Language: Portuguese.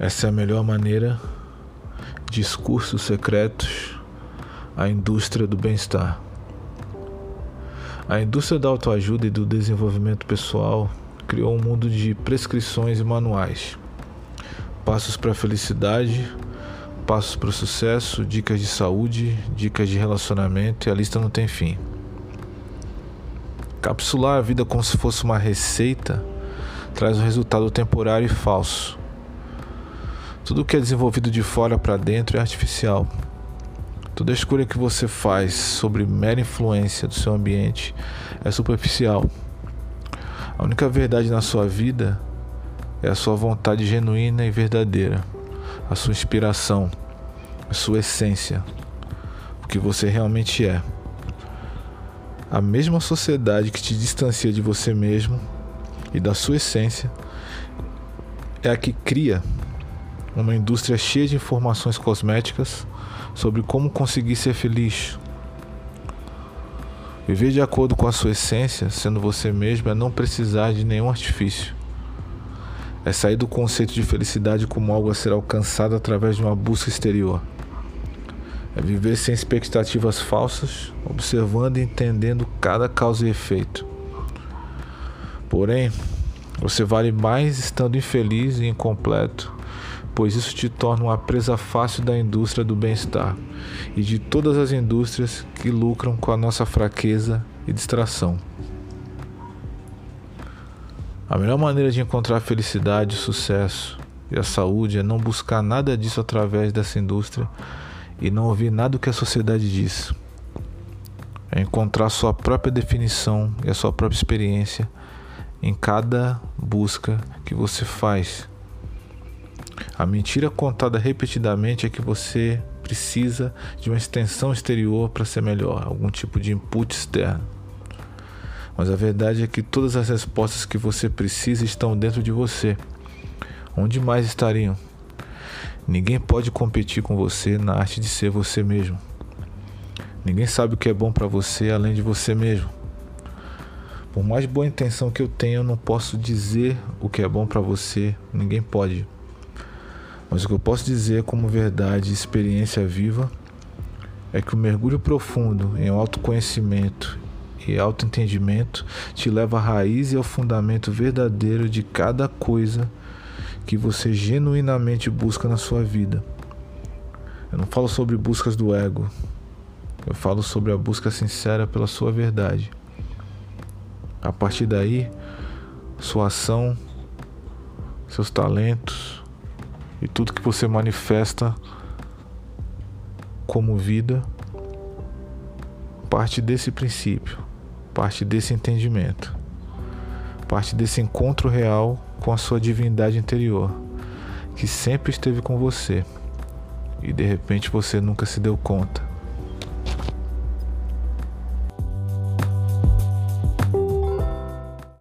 Essa é a melhor maneira. Discursos secretos. A indústria do bem-estar. A indústria da autoajuda e do desenvolvimento pessoal criou um mundo de prescrições e manuais. Passos para a felicidade, passos para o sucesso, dicas de saúde, dicas de relacionamento e a lista não tem fim. Capsular a vida como se fosse uma receita traz um resultado temporário e falso. Tudo que é desenvolvido de fora para dentro é artificial. Toda escolha que você faz sobre mera influência do seu ambiente é superficial. A única verdade na sua vida é a sua vontade genuína e verdadeira, a sua inspiração, a sua essência, o que você realmente é. A mesma sociedade que te distancia de você mesmo e da sua essência é a que cria uma indústria cheia de informações cosméticas sobre como conseguir ser feliz. Viver de acordo com a sua essência, sendo você mesmo, é não precisar de nenhum artifício. É sair do conceito de felicidade como algo a ser alcançado através de uma busca exterior. É viver sem expectativas falsas, observando e entendendo cada causa e efeito. Porém, você vale mais estando infeliz e incompleto pois isso te torna uma presa fácil da indústria do bem-estar e de todas as indústrias que lucram com a nossa fraqueza e distração. A melhor maneira de encontrar felicidade, sucesso e a saúde é não buscar nada disso através dessa indústria e não ouvir nada do que a sociedade diz. É encontrar sua própria definição e a sua própria experiência em cada busca que você faz a mentira contada repetidamente é que você precisa de uma extensão exterior para ser melhor, algum tipo de input externo. Mas a verdade é que todas as respostas que você precisa estão dentro de você. Onde mais estariam? Ninguém pode competir com você na arte de ser você mesmo. Ninguém sabe o que é bom para você além de você mesmo. Por mais boa intenção que eu tenha, eu não posso dizer o que é bom para você. Ninguém pode. Mas o que eu posso dizer como verdade e experiência viva é que o mergulho profundo em autoconhecimento e autoentendimento te leva à raiz e ao fundamento verdadeiro de cada coisa que você genuinamente busca na sua vida. Eu não falo sobre buscas do ego, eu falo sobre a busca sincera pela sua verdade. A partir daí, sua ação, seus talentos, e tudo que você manifesta como vida parte desse princípio, parte desse entendimento, parte desse encontro real com a sua divindade interior, que sempre esteve com você e de repente você nunca se deu conta.